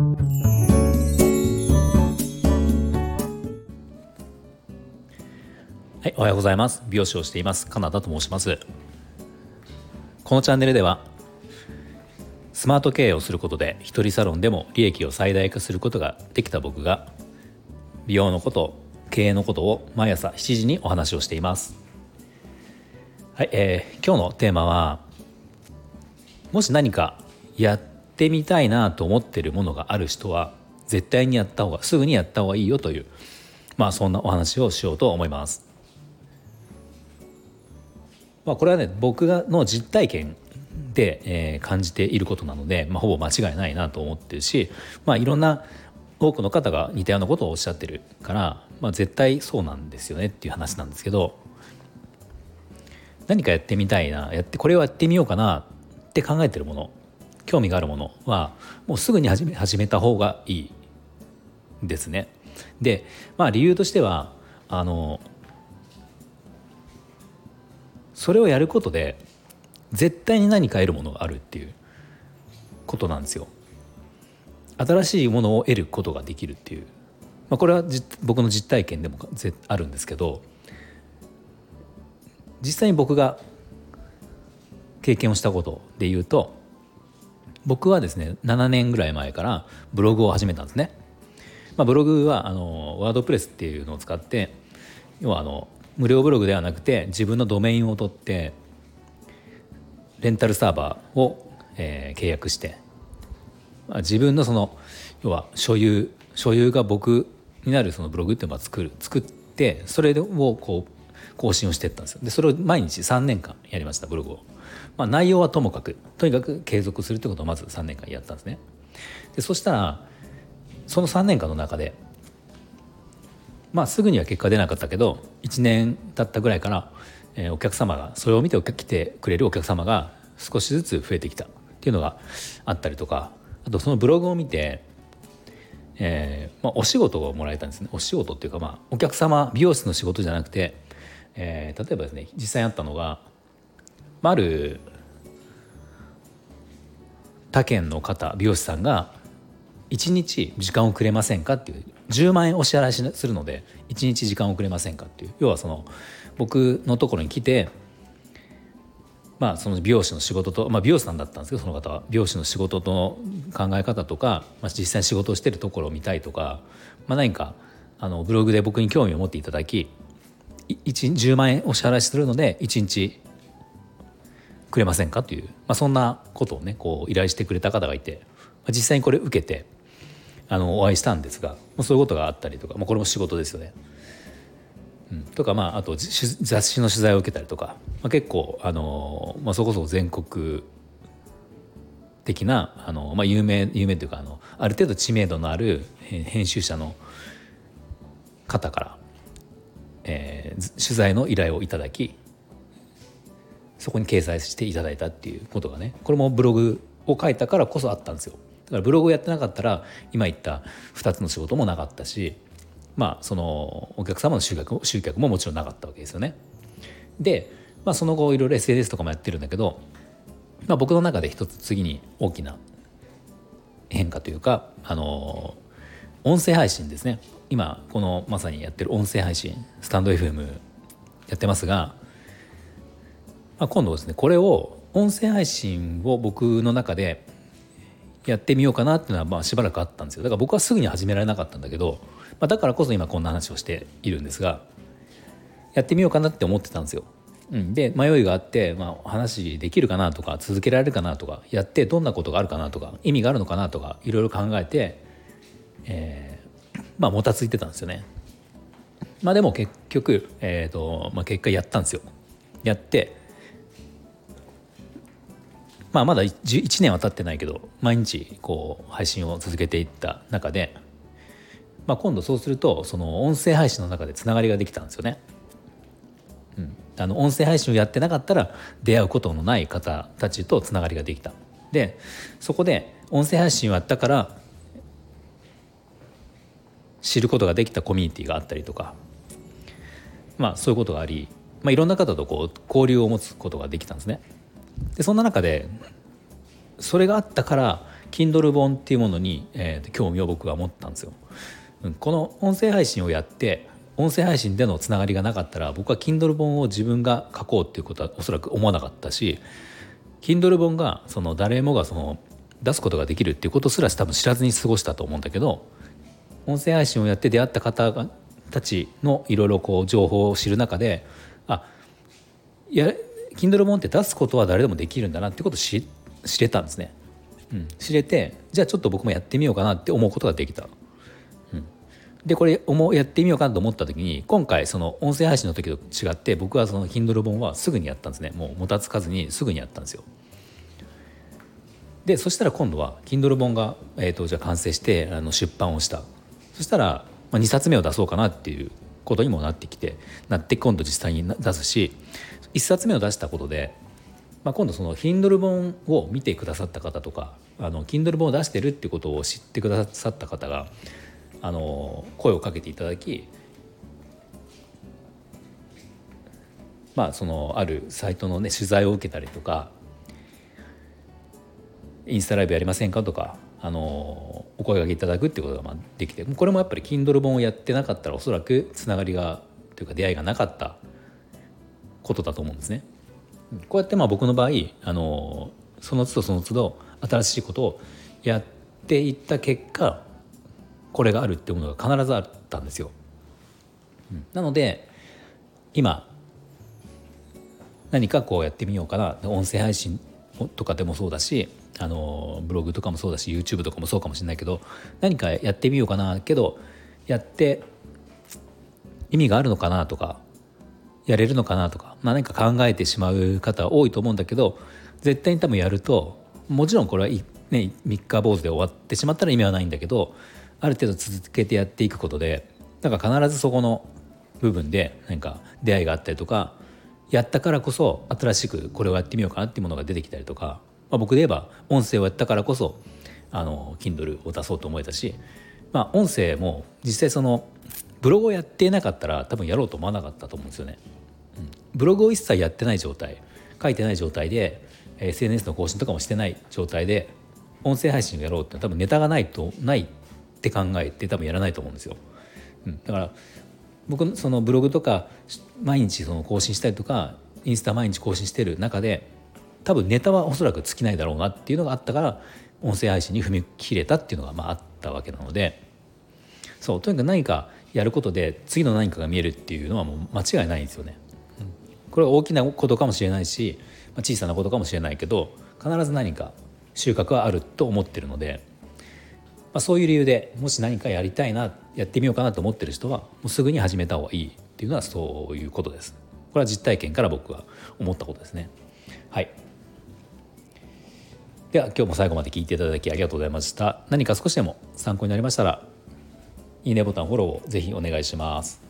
はい、おはようございます。美容師をしています。カナダと申します。このチャンネルではスマート経営をすることで一人サロンでも利益を最大化することができた僕が美容のこと経営のことを毎朝7時にお話をしています。はい、えー、今日のテーマはもし何かやってみたいなと思ってるものがある人は絶対にやった方がすぐにやった方がいいよというまあそんなお話をしようと思います。まあ、これはね僕がの実体験で、えー、感じていることなので、まあ、ほぼ間違いないなと思ってるし、まあ、いろんな多くの方が似たようなことをおっしゃってるから、まあ、絶対そうなんですよねっていう話なんですけど何かやってみたいなやってこれをやってみようかなって考えてるもの興味があるものはもうすぐに始め始めた方がいいですね。でまあ理由としてはあのそれをやることで絶対に何か得るものがあるっていうことなんですよ。新しいものを得ることができるっていう、まあ、これは僕の実体験でもあるんですけど実際に僕が経験をしたことで言うと僕はですね7年ぐらい前からブログを始めたんですね。まあ、ブログはあのワードプレスっていうのを使って要はあの無料ブログではなくて自分のドメインを取ってレンタルサーバーを、えー、契約して、まあ、自分のその要は所有所有が僕になるそのブログっていうのを作る作ってそれをこう更新をしていったんですよ。でそれを毎日3年間やりましたブログを、まあ、内容はともかくとにかく継続するってことをまず3年間やったんですね。でそしたらその3年間の中でまあすぐには結果出なかったけど1年経ったぐらいから、えー、お客様がそれを見て来てくれるお客様が少しずつ増えてきたっていうのがあったりとかあとそのブログを見て、えーまあ、お仕事をもらえたんですね。お仕事っていうか、まあ、お客様美容室の仕事じゃなくて、えー、例えばですね実際あったのが、まあ、る他県の方美容師さんが1日時間をくれませんかっていう10万円お支払いするので1日時間をくれませんかっていう。要はその僕のところに来てまあその美容師の仕事と、まあ、美容師さんだったんですけどその方は。美容師の仕事との考え方とか、まあ、実際に仕事をしてるところを見たいとか、まあ、何かあのブログで僕に興味を持っていただき10万円お支払いするので1日くれませんか？という、まあ、そんなことをねこう依頼してくれた方がいてまあ実際にこれ受けてあのお会いしたんですがまあそういうことがあったりとか、まあ、これも仕事ですよね。うん、とかまああと雑誌の取材を受けたりとか、まあ、結構あの、まあ、そこそこ全国的なあの、まあ、有名有名というかあのある程度知名度のある編集者の方から、えー、取材の依頼をいただきそこに掲載していただいたっていうことがねこれもブログを書いたからこそあったんですよ。だからブログをやってなかったら今言った2つの仕事もなかったしまあそのお客様の集客集客ももちろんなかったわけですよね。で、まあ、その後いろいろ SNS とかもやってるんだけど、まあ、僕の中で一つ次に大きな変化というかあの音声配信ですね。今このまさにやってる音声配信スタンド FM やってますが、まあ、今度ですねこれを音声配信を僕の中でやってみようかなっていうのはまあしばらくあったんですよ。だから僕はすぐに始められなかったんだけど、まあ、だからこそ今こんな話をしているんですがやってみようかなって思ってたんですよ。うん、で迷いがあって、まあ、話できるかなとか続けられるかなとかやってどんなことがあるかなとか意味があるのかなとかいろいろ考えて、えー、まあもたついてたんですよね。まあでも結局、えーとまあ、結果やったんですよ。やってまあ、まだ 1, 1年は経ってないけど毎日こう配信を続けていった中で、まあ、今度そうするとその音声配信の中でつながりができたんですよね。うん、あの音声配信をやってなかったら出会うことのない方たちとつながりができた。でそこで音声配信をやったから知ることができたコミュニティがあったりとかまあそういうことがあり、まあ、いろんな方とこう交流を持つことができたんですね。でそんな中でそれがあったから Kindle 本っていうものに、えー、興味を僕は持ったんですよ。この音声配信をやって音声配信でのつながりがなかったら僕は Kindle 本を自分が書こうっていうことはおそらく思わなかったし Kindle 本がその誰もがその出すことができるっていうことすら多分知らずに過ごしたと思うんだけど音声配信をやって出会った方たちのいろいろこう情報を知る中であや Kindle 本って出すことは誰でもできるんだなってことを知知れたんですね。うん、知れてじゃあちょっと僕もやってみようかなって思うことができた。うん、でこれ思やってみようかなと思った時に今回その音声配信の時と違って僕はその Kindle 本はすぐにやったんですねもうもたつかずにすぐにやったんですよ。でそしたら今度は Kindle 本が、えーと、じゃあ完成してあの出版をしたそしたら、まあ、2冊目を出そうかなっていうことにもなってきてなって今度実際に出すし1冊目を出したことで、まあ、今度その Kindle 本を見てくださった方とかあの Kindle 本を出してるってことを知ってくださった方があの声をかけていただきまあそのあるサイトのね取材を受けたりとかインスタライブやりませんかとかあのお声がけいただくっていうことがまあできてこれもやっぱり Kindle 本をやってなかったらおそらくつながりがというか出会いがなかったことだと思うんですね。こうやってまあ僕の場合あのその都度その都度新しいことをやっていった結果これがあるっていうものが必ずあったんですよ。なので今何かこうやってみようかな音声配信とかでもそうだしあのブログとかもそうだし YouTube とかもそうかもしれないけど何かやってみようかなけどやって意味があるのかなとかやれるのかなとか、まあ、何か考えてしまう方多いと思うんだけど絶対に多分やるともちろんこれは、ね、3日坊主で終わってしまったら意味はないんだけどある程度続けてやっていくことでなんか必ずそこの部分で何か出会いがあったりとかやったからこそ新しくこれをやってみようかなっていうものが出てきたりとか、まあ、僕で言えば音声をやったからこそあの Kindle を出そうと思えたし、まあ、音声も実際そのブログをやっていなかったら多分やろうと思わなかったと思うんですよね。うん、ブログを一切やってない状態書いてない状態で SNS の更新とかもしてない状態で音声配信をやろうって多分ネタがないとないって考えて多分やらないと思うんですよ。うん、だから僕そのブログとか毎日その更新したりとかインスタ毎日更新してる中で多分ネタはおそらく尽きないだろうなっていうのがあったから音声配信に踏み切れたっていうのがまああったわけなのでそうとにかく何かやることで次の何かが見えるっていうのはもう間違いないんですよね。これは大きなことかもしれないし小さなことかもしれないけど必ず何か収穫はあると思ってるので、あ、そういう理由でもし何かやりたいなやってみようかなと思ってる人はもうすぐに始めた方がいいっていうのはそういうことです。これは実体験から僕は思ったことですね。はい。では今日も最後まで聞いていただきありがとうございました。何か少しでも参考になりましたらいいねボタンフォローをぜひお願いします。